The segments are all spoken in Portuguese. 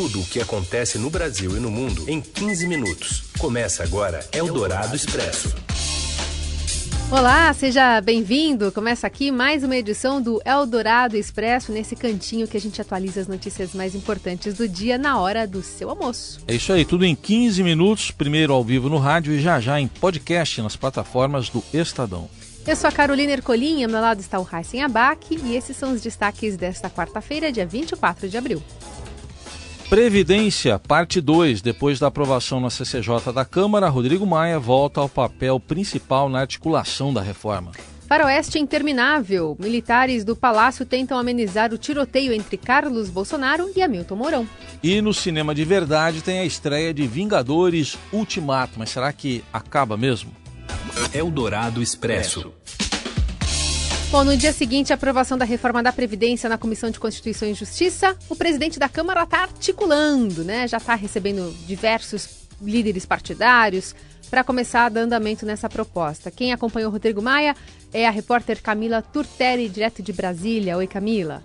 tudo o que acontece no Brasil e no mundo em 15 minutos. Começa agora Eldorado Expresso. Olá, seja bem-vindo. Começa aqui mais uma edição do Eldorado Expresso, nesse cantinho que a gente atualiza as notícias mais importantes do dia na hora do seu almoço. É isso aí, tudo em 15 minutos, primeiro ao vivo no rádio e já já em podcast nas plataformas do Estadão. Eu sou a Carolina Ercolim, ao meu lado está o Heisen Abac e esses são os destaques desta quarta-feira, dia 24 de abril. Previdência, parte 2. Depois da aprovação na CCJ da Câmara, Rodrigo Maia volta ao papel principal na articulação da reforma. Faroeste interminável. Militares do Palácio tentam amenizar o tiroteio entre Carlos Bolsonaro e Hamilton Mourão. E no cinema de verdade tem a estreia de Vingadores Ultimato. Mas será que acaba mesmo? Eldorado Expresso. Bom, no dia seguinte à aprovação da reforma da Previdência na Comissão de Constituição e Justiça, o presidente da Câmara está articulando, né? Já está recebendo diversos líderes partidários para começar a dar andamento nessa proposta. Quem acompanhou o Rodrigo Maia é a repórter Camila Turtelli, direto de Brasília. Oi, Camila.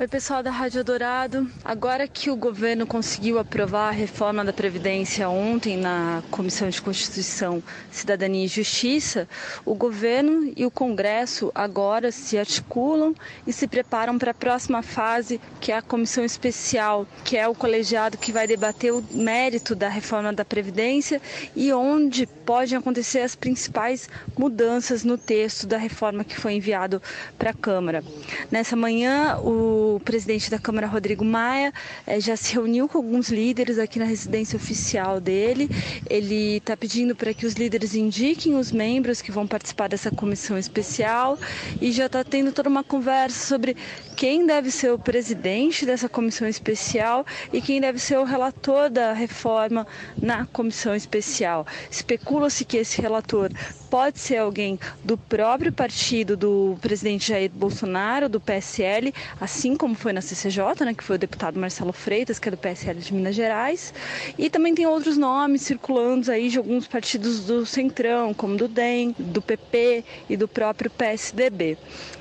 Oi, pessoal da Rádio Dourado. Agora que o governo conseguiu aprovar a reforma da Previdência ontem na Comissão de Constituição, Cidadania e Justiça, o governo e o Congresso agora se articulam e se preparam para a próxima fase, que é a comissão especial, que é o colegiado que vai debater o mérito da reforma da Previdência e onde podem acontecer as principais mudanças no texto da reforma que foi enviado para a Câmara. Nessa manhã, o presidente da Câmara, Rodrigo Maia, eh, já se reuniu com alguns líderes aqui na residência oficial dele. Ele está pedindo para que os líderes indiquem os membros que vão participar dessa comissão especial e já está tendo toda uma conversa sobre quem deve ser o presidente dessa comissão especial e quem deve ser o relator da reforma na comissão especial. Especula-se que esse relator pode ser alguém do próprio partido do presidente Jair Bolsonaro, do PSL, assim como foi na CCJ, né, que foi o deputado Marcelo Freitas, que é do PSL de Minas Gerais. E também tem outros nomes circulando aí de alguns partidos do Centrão, como do DEM, do PP e do próprio PSDB.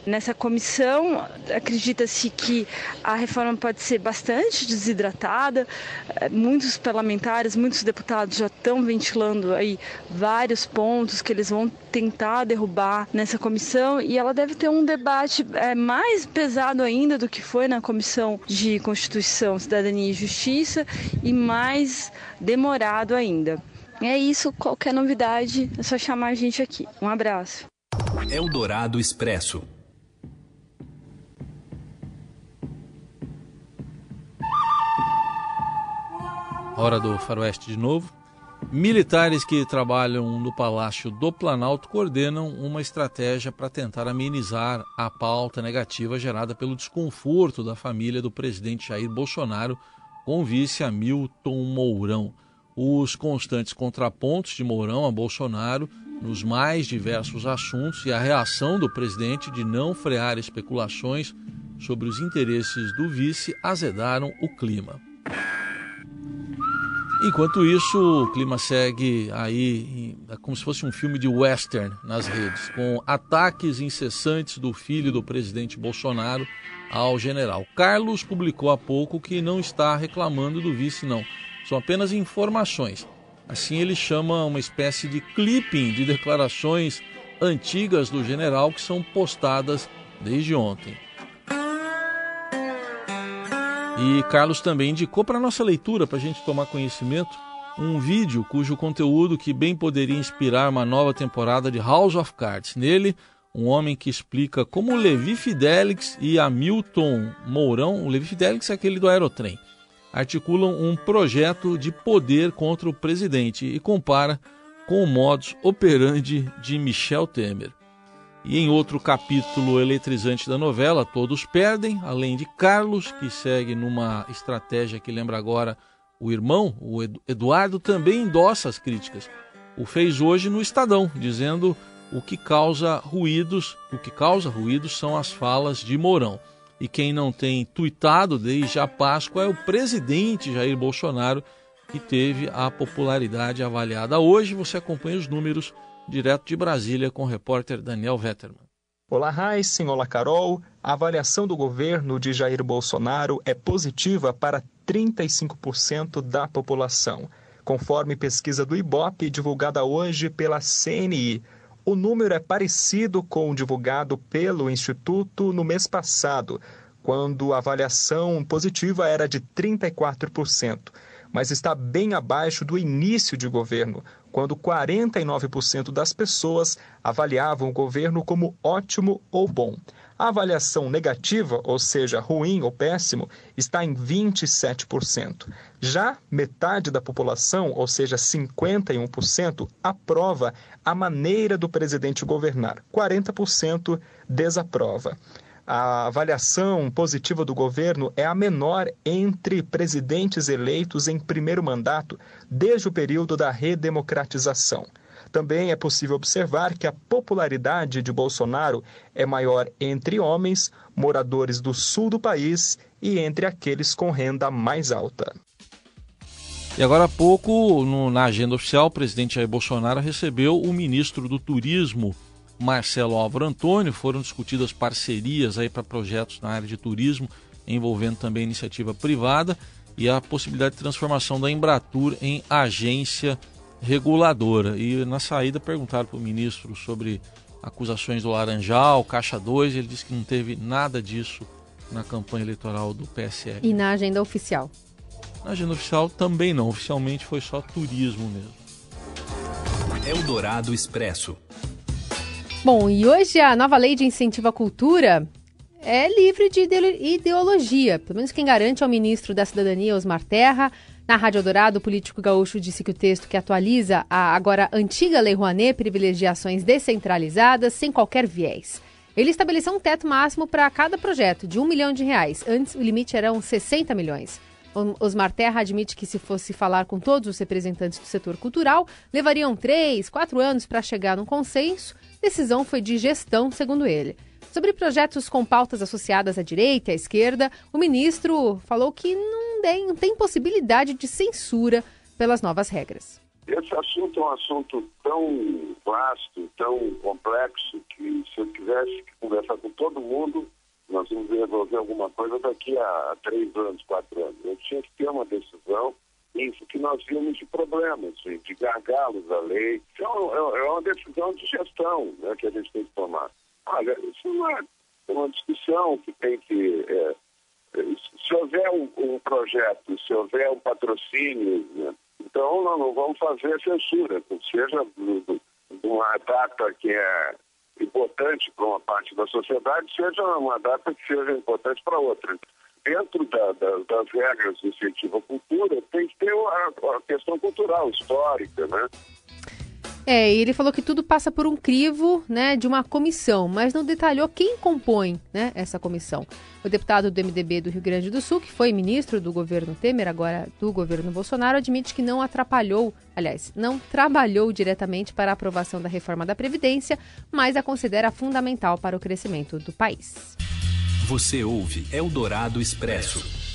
Nessa comissão, acredita-se que a reforma pode ser bastante desidratada. É, muitos parlamentares, muitos deputados já estão ventilando aí vários pontos que eles vão tentar derrubar nessa comissão e ela deve ter um debate é, mais pesado ainda do que foi na comissão de Constituição, Cidadania e Justiça e mais demorado ainda. É isso, qualquer novidade é só chamar a gente aqui. Um abraço. Eldorado Expresso. Hora do Faroeste de novo. Militares que trabalham no Palácio do Planalto coordenam uma estratégia para tentar amenizar a pauta negativa gerada pelo desconforto da família do presidente Jair Bolsonaro com o vice Hamilton Mourão. Os constantes contrapontos de Mourão a Bolsonaro nos mais diversos assuntos e a reação do presidente de não frear especulações sobre os interesses do vice azedaram o clima. Enquanto isso, o clima segue aí é como se fosse um filme de western nas redes, com ataques incessantes do filho do presidente Bolsonaro ao general. Carlos publicou há pouco que não está reclamando do vice, não. São apenas informações. Assim ele chama uma espécie de clipping de declarações antigas do general que são postadas desde ontem. E Carlos também indicou para nossa leitura, para a gente tomar conhecimento, um vídeo cujo conteúdo que bem poderia inspirar uma nova temporada de House of Cards. Nele, um homem que explica como Levi Fidelix e Hamilton Mourão, o Levi Fidelix é aquele do Aerotrem, articulam um projeto de poder contra o presidente e compara com o modus operandi de Michel Temer. E em outro capítulo eletrizante da novela, todos perdem, além de Carlos, que segue numa estratégia que lembra agora o irmão, o Eduardo, também endossa as críticas. O fez hoje no Estadão, dizendo o que causa ruídos, o que causa ruídos são as falas de Mourão. E quem não tem tuitado desde a Páscoa é o presidente Jair Bolsonaro, que teve a popularidade avaliada. Hoje você acompanha os números direto de Brasília com o repórter Daniel Vetterman. Olá, Raíssen. Olá, Carol. A avaliação do governo de Jair Bolsonaro é positiva para 35% da população. Conforme pesquisa do IBOP divulgada hoje pela CNI, o número é parecido com o divulgado pelo Instituto no mês passado, quando a avaliação positiva era de 34%, mas está bem abaixo do início de governo, quando 49% das pessoas avaliavam o governo como ótimo ou bom. A avaliação negativa, ou seja, ruim ou péssimo, está em 27%. Já metade da população, ou seja, 51%, aprova a maneira do presidente governar, 40% desaprova. A avaliação positiva do governo é a menor entre presidentes eleitos em primeiro mandato desde o período da redemocratização. Também é possível observar que a popularidade de Bolsonaro é maior entre homens, moradores do sul do país e entre aqueles com renda mais alta. E agora há pouco, no, na agenda oficial, o presidente Jair Bolsonaro recebeu o ministro do Turismo, Marcelo Álvaro Antônio. Foram discutidas parcerias aí para projetos na área de turismo, envolvendo também iniciativa privada e a possibilidade de transformação da Embratur em agência reguladora. E na saída perguntaram para o ministro sobre acusações do Laranjal, Caixa 2, ele disse que não teve nada disso na campanha eleitoral do PSL. E na agenda oficial? Na agenda oficial também não, oficialmente foi só turismo mesmo. Eldorado Expresso. Bom, e hoje a nova lei de incentivo à cultura é livre de ideologia. Pelo menos quem garante é o ministro da Cidadania, Osmar Terra. Na Rádio Dourado, o político gaúcho disse que o texto que atualiza a agora antiga Lei Rouanet privilegia ações descentralizadas sem qualquer viés. Ele estabeleceu um teto máximo para cada projeto, de um milhão de reais. Antes, o limite eram 60 milhões. Osmar Terra admite que, se fosse falar com todos os representantes do setor cultural, levariam três, quatro anos para chegar num consenso. Decisão foi de gestão, segundo ele. Sobre projetos com pautas associadas à direita e à esquerda, o ministro falou que não tem, não tem possibilidade de censura pelas novas regras. Esse assunto é um assunto tão vasto, tão complexo, que se eu tivesse que conversar com todo mundo, nós vamos resolver alguma coisa daqui a três anos, quatro anos. Eu tinha que ter uma decisão isso que nós vimos de problemas, de gargalos da lei. Então, é, é uma decisão de gestão né, que a gente tem que tomar. Olha, isso uma, é uma discussão que tem que. É, é, se houver um, um, projeto, se houver um patrocínio, né, então nós não vamos fazer censura, seja de uma data que é importante para uma parte da sociedade, seja uma data que seja importante para outra. Dentro da, da, das regras do incentivo à cultura, a, questão cultural, histórica, né? É, e ele falou que tudo passa por um crivo né, de uma comissão, mas não detalhou quem compõe né, essa comissão. O deputado do MDB do Rio Grande do Sul, que foi ministro do governo Temer, agora do governo Bolsonaro, admite que não atrapalhou, aliás, não trabalhou diretamente para a aprovação da reforma da Previdência, mas a considera fundamental para o crescimento do país. Você ouve Eldorado Expresso.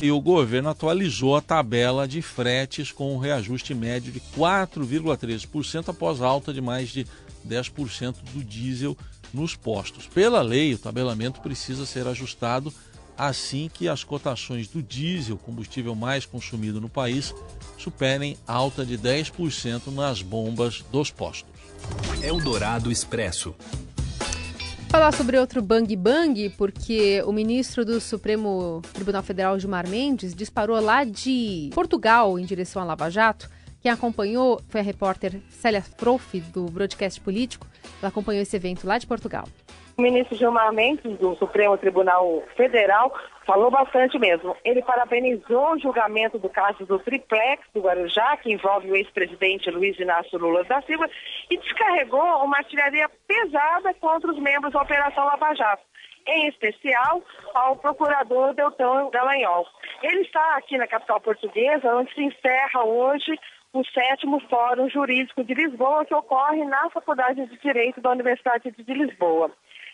E o governo atualizou a tabela de fretes com um reajuste médio de 4,13% após alta de mais de 10% do diesel nos postos. Pela lei, o tabelamento precisa ser ajustado assim que as cotações do diesel, combustível mais consumido no país, superem alta de 10% nas bombas dos postos. Eldorado Expresso falar sobre outro bang bang, porque o ministro do Supremo Tribunal Federal, Gilmar Mendes, disparou lá de Portugal em direção a Lava Jato. Quem acompanhou foi a repórter Célia Prof, do Broadcast Político. Ela acompanhou esse evento lá de Portugal. O ministro Gilmar Mendes, do Supremo Tribunal Federal, falou bastante mesmo. Ele parabenizou o julgamento do caso do triplex do Guarujá, que envolve o ex-presidente Luiz Inácio Lula da Silva, e descarregou uma artilharia pesada contra os membros da Operação Lava Jato em especial ao procurador Deltão Dallagnol. Ele está aqui na capital portuguesa, onde se encerra hoje o sétimo Fórum Jurídico de Lisboa, que ocorre na Faculdade de Direito da Universidade de Lisboa.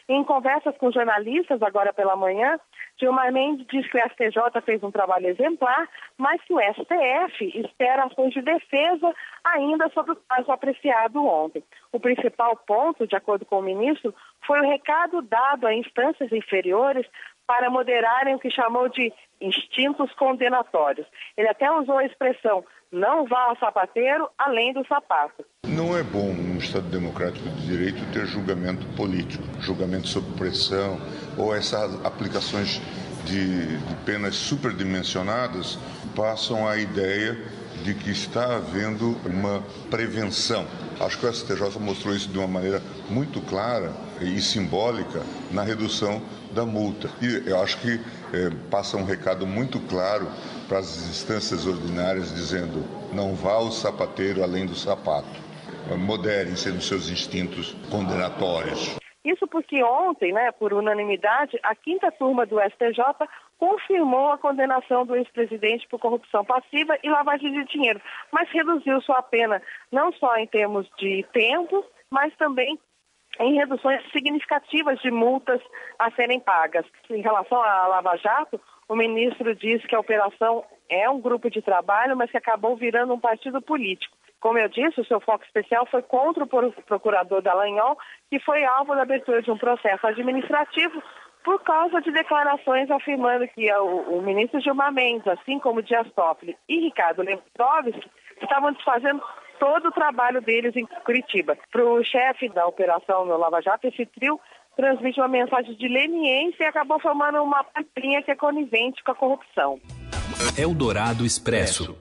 Em conversas com jornalistas agora pela manhã, Gilmar Mendes diz que o STJ fez um trabalho exemplar, mas que o STF espera ações de defesa ainda sobre o caso apreciado ontem. O principal ponto, de acordo com o ministro, foi o recado dado a instâncias inferiores para moderarem o que chamou de instintos condenatórios. Ele até usou a expressão não vá ao sapateiro além do sapato. Não é bom num Estado democrático de direito ter julgamento político, julgamento sob pressão ou essas aplicações de, de penas superdimensionadas passam a ideia de que está havendo uma prevenção. Acho que o STJ mostrou isso de uma maneira muito clara e simbólica na redução da multa. E eu acho que é, passa um recado muito claro para as instâncias ordinárias dizendo não vá o sapateiro além do sapato. Moderem-se nos seus instintos condenatórios. Isso porque ontem, né, por unanimidade, a quinta turma do STJ confirmou a condenação do ex-presidente por corrupção passiva e lavagem de dinheiro, mas reduziu sua pena não só em termos de tempo, mas também em reduções significativas de multas a serem pagas. Em relação à Lava Jato, o ministro disse que a operação é um grupo de trabalho, mas que acabou virando um partido político. Como eu disse, o seu foco especial foi contra o procurador Dallagnol, que foi alvo da abertura de um processo administrativo por causa de declarações afirmando que o, ministro Gilmar Mendes, assim como Dias Toffoli e Ricardo Lewandowski, estavam desfazendo todo o trabalho deles em Curitiba. Para o chefe da operação no Lava Jato, esse trio transmite uma mensagem de leniência e acabou formando uma pampinha que é conivente com a corrupção. Eldorado Expresso.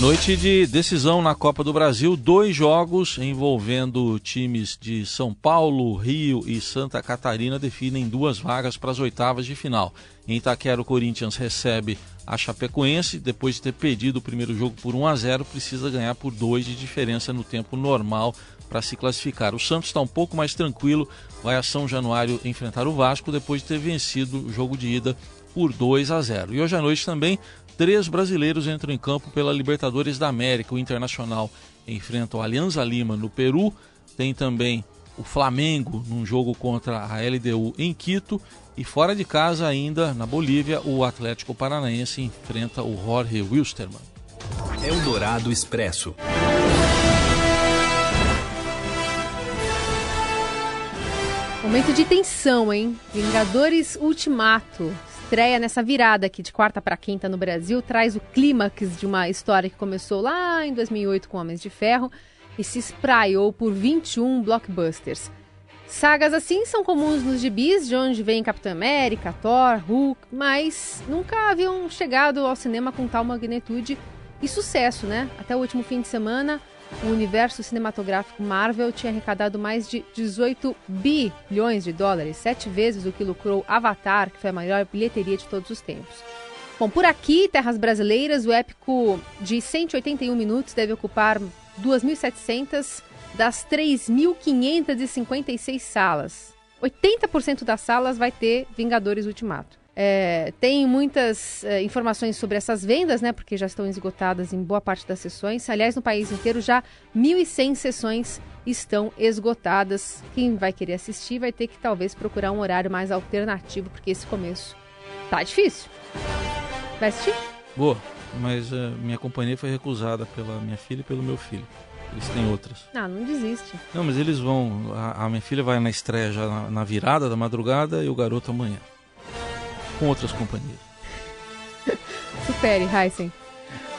Noite de decisão na Copa do Brasil, dois jogos envolvendo times de São Paulo, Rio e Santa Catarina definem duas vagas para as oitavas de final. Em Itaquera, o Corinthians recebe a Chapecoense, depois de ter perdido o primeiro jogo por 1 a 0, precisa ganhar por 2 de diferença no tempo normal para se classificar. O Santos está um pouco mais tranquilo, vai a São Januário enfrentar o Vasco depois de ter vencido o jogo de ida por 2 a 0. E hoje à noite também Três brasileiros entram em campo pela Libertadores da América. O Internacional enfrenta o Alianza Lima no Peru. Tem também o Flamengo num jogo contra a LDU em Quito. E fora de casa, ainda na Bolívia, o Atlético Paranaense enfrenta o Jorge Wilstermann. Eldorado Expresso. Momento de tensão, hein? Vingadores Ultimato estreia nessa virada aqui de quarta para quinta no Brasil, traz o clímax de uma história que começou lá em 2008 com Homens de Ferro e se espraiou por 21 blockbusters. Sagas assim são comuns nos gibis, de onde vem Capitão América, Thor, Hulk, mas nunca haviam chegado ao cinema com tal magnitude e sucesso, né? Até o último fim de semana, o universo cinematográfico Marvel tinha arrecadado mais de 18 bilhões de dólares, sete vezes o que lucrou Avatar, que foi a maior bilheteria de todos os tempos. Bom, por aqui, terras brasileiras, o épico de 181 minutos deve ocupar 2.700 das 3.556 salas. 80% das salas vai ter Vingadores Ultimato. É, tem muitas é, informações sobre essas vendas, né? Porque já estão esgotadas em boa parte das sessões. Aliás, no país inteiro já 1.100 sessões estão esgotadas. Quem vai querer assistir vai ter que talvez procurar um horário mais alternativo, porque esse começo tá difícil. Vai assistir? Vou, mas uh, minha companhia foi recusada pela minha filha e pelo meu filho. Eles têm outras. Ah, não desiste. Não, mas eles vão. A, a minha filha vai na estreia já na, na virada da madrugada e o garoto amanhã com outras companhias. Supere, Heisen.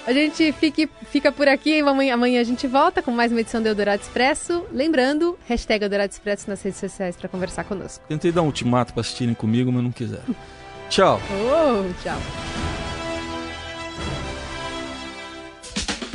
A gente fique, fica por aqui. Amanhã, amanhã a gente volta com mais uma edição do Eldorado Expresso. Lembrando, hashtag Eldorado Expresso nas redes sociais para conversar conosco. Tentei dar um ultimato para assistirem comigo, mas não quiseram. tchau. Oh, tchau.